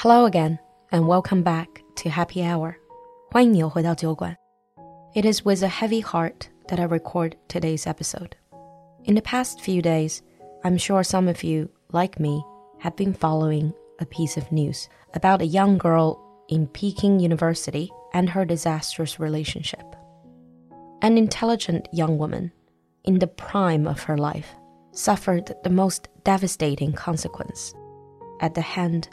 Hello again, and welcome back to Happy Hour. 欢迎你又回到酒馆. It is with a heavy heart that I record today's episode. In the past few days, I'm sure some of you, like me, have been following a piece of news about a young girl in Peking University and her disastrous relationship. An intelligent young woman, in the prime of her life, suffered the most devastating consequence at the hand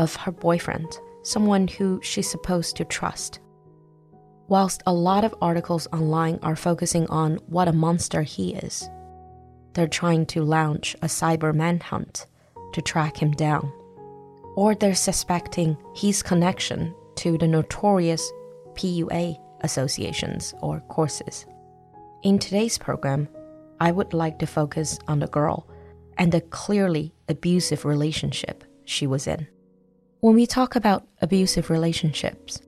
of her boyfriend, someone who she's supposed to trust. Whilst a lot of articles online are focusing on what a monster he is, they're trying to launch a cyber manhunt to track him down. Or they're suspecting his connection to the notorious PUA associations or courses. In today's program, I would like to focus on the girl and the clearly abusive relationship she was in. When we talk about abusive relationships,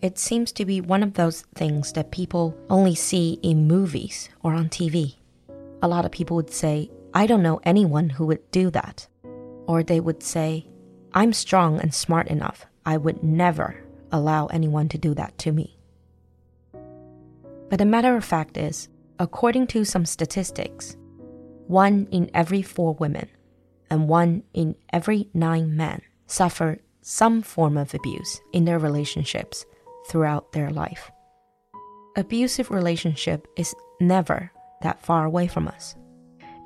it seems to be one of those things that people only see in movies or on TV. A lot of people would say, I don't know anyone who would do that. Or they would say, I'm strong and smart enough. I would never allow anyone to do that to me. But the matter of fact is, according to some statistics, one in every four women and one in every nine men suffer some form of abuse in their relationships throughout their life. Abusive relationship is never that far away from us.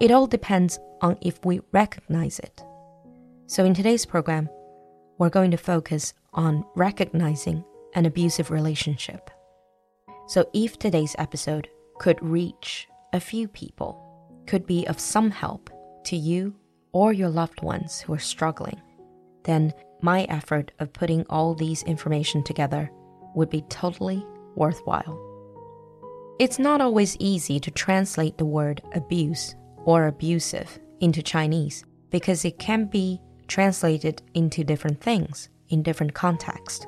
It all depends on if we recognize it. So in today's program, we're going to focus on recognizing an abusive relationship. So if today's episode could reach a few people, could be of some help to you or your loved ones who are struggling, then my effort of putting all these information together would be totally worthwhile. It's not always easy to translate the word abuse or abusive into Chinese because it can be translated into different things in different contexts.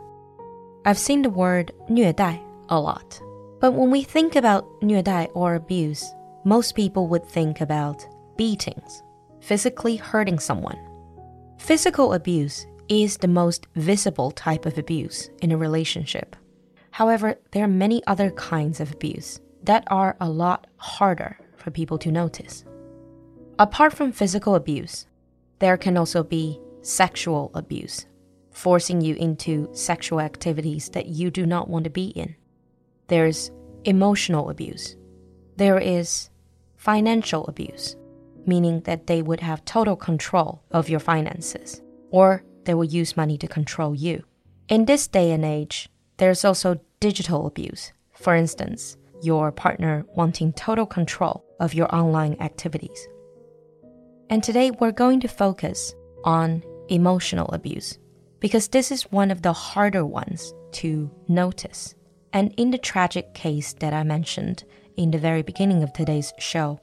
I've seen the word 虐待 a lot, but when we think about 虐待 or abuse, most people would think about beatings, physically hurting someone. Physical abuse is the most visible type of abuse in a relationship. However, there are many other kinds of abuse that are a lot harder for people to notice. Apart from physical abuse, there can also be sexual abuse, forcing you into sexual activities that you do not want to be in. There's emotional abuse. There is financial abuse, meaning that they would have total control of your finances, or they will use money to control you. In this day and age, there's also digital abuse. For instance, your partner wanting total control of your online activities. And today we're going to focus on emotional abuse because this is one of the harder ones to notice. And in the tragic case that I mentioned in the very beginning of today's show,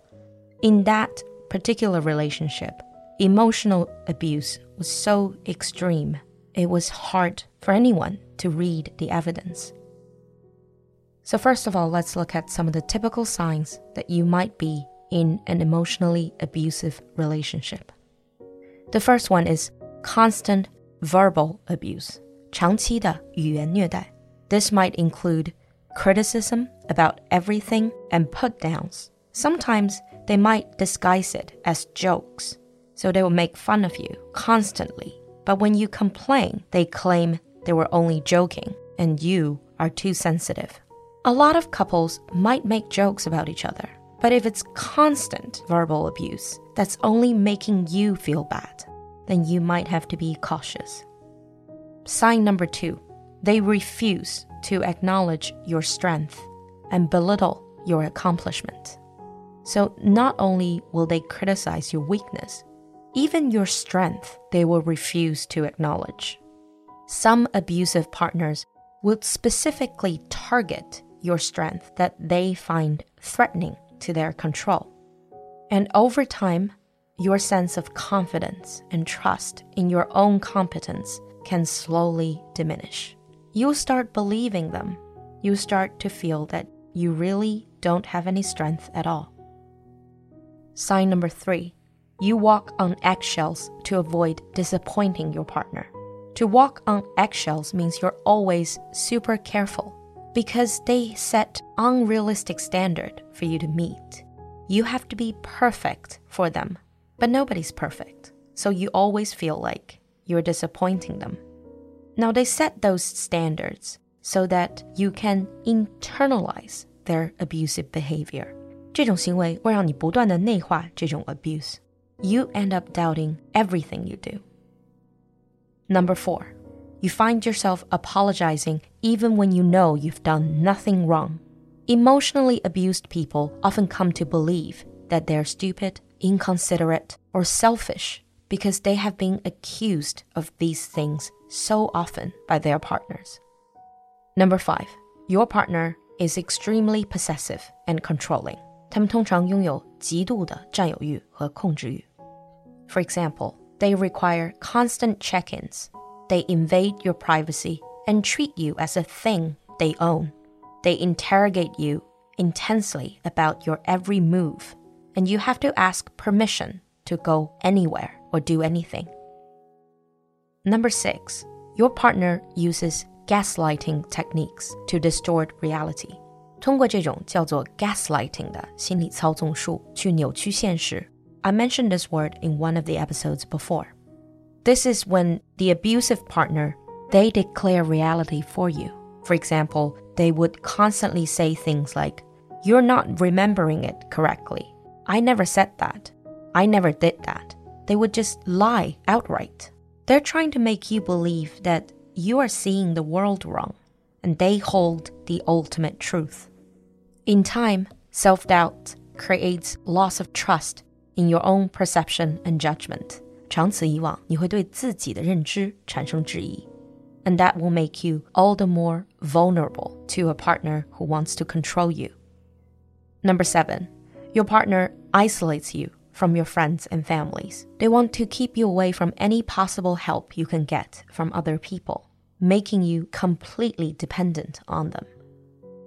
in that particular relationship, emotional abuse was so extreme, it was hard for anyone to read the evidence. So, first of all, let's look at some of the typical signs that you might be in an emotionally abusive relationship. The first one is constant verbal abuse. 长期的语言虐待. This might include criticism about everything and put downs. Sometimes they might disguise it as jokes, so they will make fun of you constantly. But when you complain, they claim they were only joking and you are too sensitive. A lot of couples might make jokes about each other, but if it's constant verbal abuse that's only making you feel bad, then you might have to be cautious. Sign number two they refuse to acknowledge your strength and belittle your accomplishment. So, not only will they criticize your weakness, even your strength they will refuse to acknowledge. Some abusive partners would specifically target your strength that they find threatening to their control. And over time, your sense of confidence and trust in your own competence can slowly diminish. You'll start believing them. You start to feel that you really don't have any strength at all. Sign number three you walk on eggshells to avoid disappointing your partner. To walk on eggshells means you're always super careful because they set unrealistic standard for you to meet. You have to be perfect for them, but nobody's perfect. So you always feel like you're disappointing them. Now they set those standards so that you can internalize their abusive behavior. 这种行为会让你不断的内化这种 abuse. You end up doubting everything you do. Number four, you find yourself apologizing even when you know you've done nothing wrong. Emotionally abused people often come to believe that they're stupid, inconsiderate, or selfish because they have been accused of these things so often by their partners. Number five, your partner is extremely possessive and controlling. For example, they require constant check ins. They invade your privacy and treat you as a thing they own. They interrogate you intensely about your every move, and you have to ask permission to go anywhere or do anything. Number six, your partner uses gaslighting techniques to distort reality. 通过这种叫做 gaslighting 的心理操纵术去扭曲现实。I mentioned this word in one of the episodes before. This is when the abusive partner they declare reality for you. For example, they would constantly say things like, You're not remembering it correctly. I never said that. I never did that. They would just lie outright. They're trying to make you believe that you are seeing the world wrong and they hold the ultimate truth. In time, self doubt creates loss of trust in your own perception and judgment. 长此以往，你会对自己的认知产生质疑。And that will make you all the more vulnerable to a partner who wants to control you. Number seven, your partner isolates you from your friends and families. They want to keep you away from any possible help you can get from other people, making you completely dependent on them.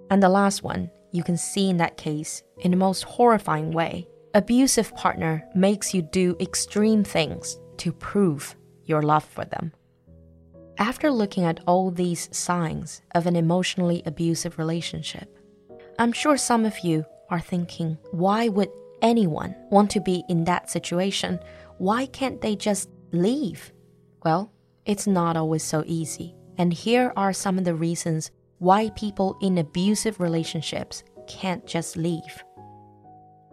And the last one, you can see in that case in the most horrifying way. Abusive partner makes you do extreme things to prove your love for them. After looking at all these signs of an emotionally abusive relationship, I'm sure some of you are thinking, why would anyone want to be in that situation? Why can't they just leave? Well, it's not always so easy. And here are some of the reasons why people in abusive relationships can't just leave.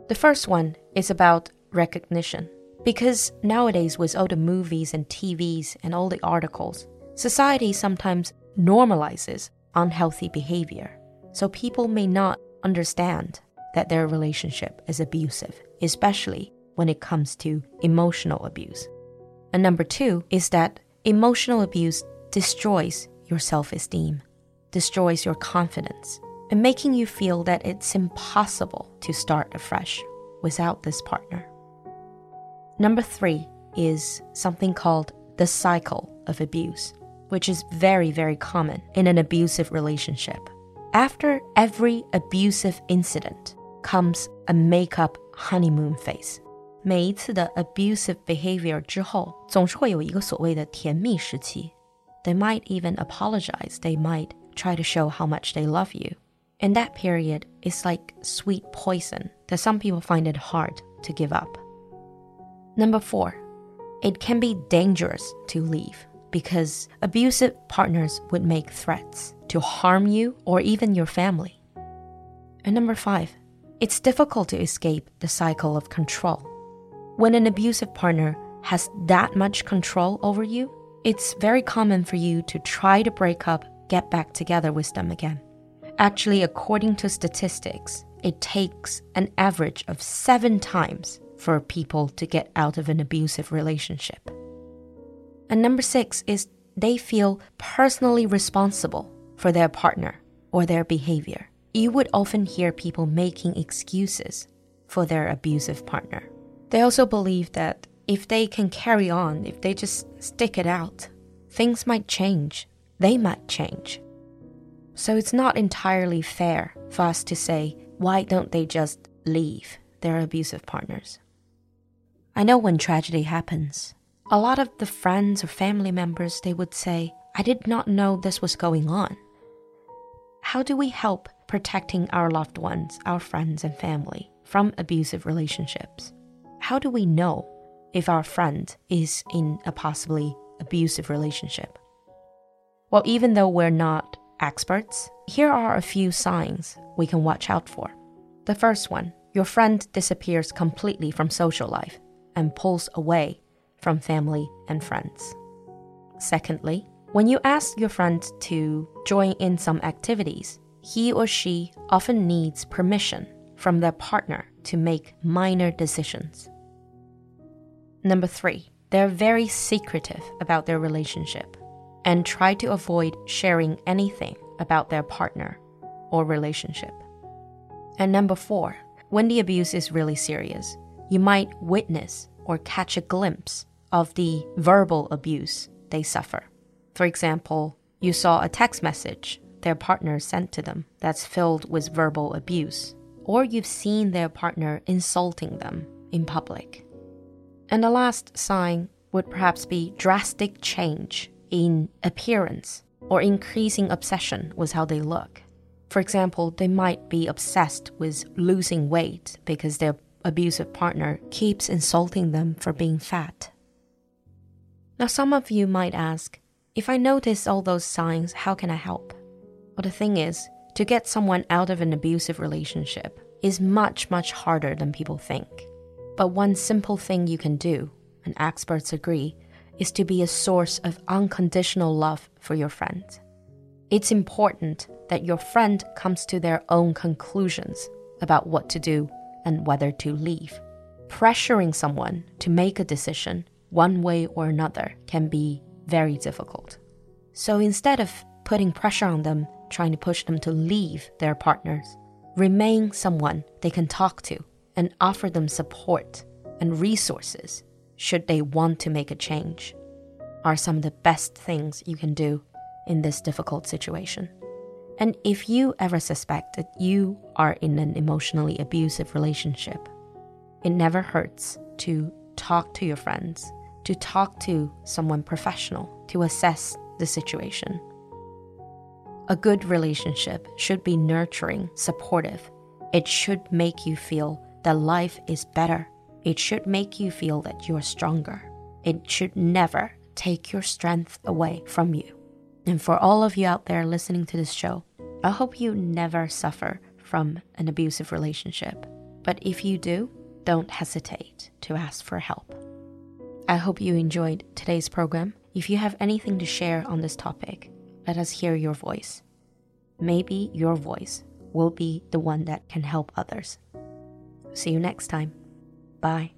The first one is about recognition. Because nowadays, with all the movies and TVs and all the articles, society sometimes normalizes unhealthy behavior. So people may not understand that their relationship is abusive, especially when it comes to emotional abuse. And number two is that emotional abuse destroys your self esteem, destroys your confidence, and making you feel that it's impossible to start afresh without this partner. Number three is something called the cycle of abuse, which is very, very common in an abusive relationship. After every abusive incident comes a make-up honeymoon phase. 每一次的 abusive behavior 之后，总是会有一个所谓的甜蜜时期。They might even apologize. They might try to show how much they love you. In that period, it's like sweet poison that some people find it hard to give up. Number four, it can be dangerous to leave because abusive partners would make threats to harm you or even your family. And number five, it's difficult to escape the cycle of control. When an abusive partner has that much control over you, it's very common for you to try to break up, get back together with them again. Actually, according to statistics, it takes an average of seven times for people to get out of an abusive relationship. And number six is they feel personally responsible for their partner or their behavior you would often hear people making excuses for their abusive partner. They also believe that if they can carry on, if they just stick it out, things might change. They might change. So it's not entirely fair for us to say, why don't they just leave their abusive partners? I know when tragedy happens, a lot of the friends or family members, they would say, I did not know this was going on. How do we help protecting our loved ones, our friends, and family from abusive relationships? How do we know if our friend is in a possibly abusive relationship? Well, even though we're not experts, here are a few signs we can watch out for. The first one your friend disappears completely from social life and pulls away from family and friends. Secondly, when you ask your friend to join in some activities, he or she often needs permission from their partner to make minor decisions. Number three, they're very secretive about their relationship and try to avoid sharing anything about their partner or relationship. And number four, when the abuse is really serious, you might witness or catch a glimpse of the verbal abuse they suffer. For example, you saw a text message their partner sent to them that's filled with verbal abuse, or you've seen their partner insulting them in public. And the last sign would perhaps be drastic change in appearance or increasing obsession with how they look. For example, they might be obsessed with losing weight because their abusive partner keeps insulting them for being fat. Now, some of you might ask, if I notice all those signs, how can I help? Well, the thing is, to get someone out of an abusive relationship is much, much harder than people think. But one simple thing you can do, and experts agree, is to be a source of unconditional love for your friend. It's important that your friend comes to their own conclusions about what to do and whether to leave. Pressuring someone to make a decision one way or another can be very difficult. So instead of putting pressure on them, trying to push them to leave their partners, remain someone they can talk to and offer them support and resources should they want to make a change are some of the best things you can do in this difficult situation. And if you ever suspect that you are in an emotionally abusive relationship, it never hurts to talk to your friends, to talk to someone professional to assess the situation. A good relationship should be nurturing, supportive. It should make you feel that life is better. It should make you feel that you're stronger. It should never take your strength away from you. And for all of you out there listening to this show, I hope you never suffer from an abusive relationship. But if you do, don't hesitate to ask for help. I hope you enjoyed today's program. If you have anything to share on this topic, let us hear your voice. Maybe your voice will be the one that can help others. See you next time. Bye.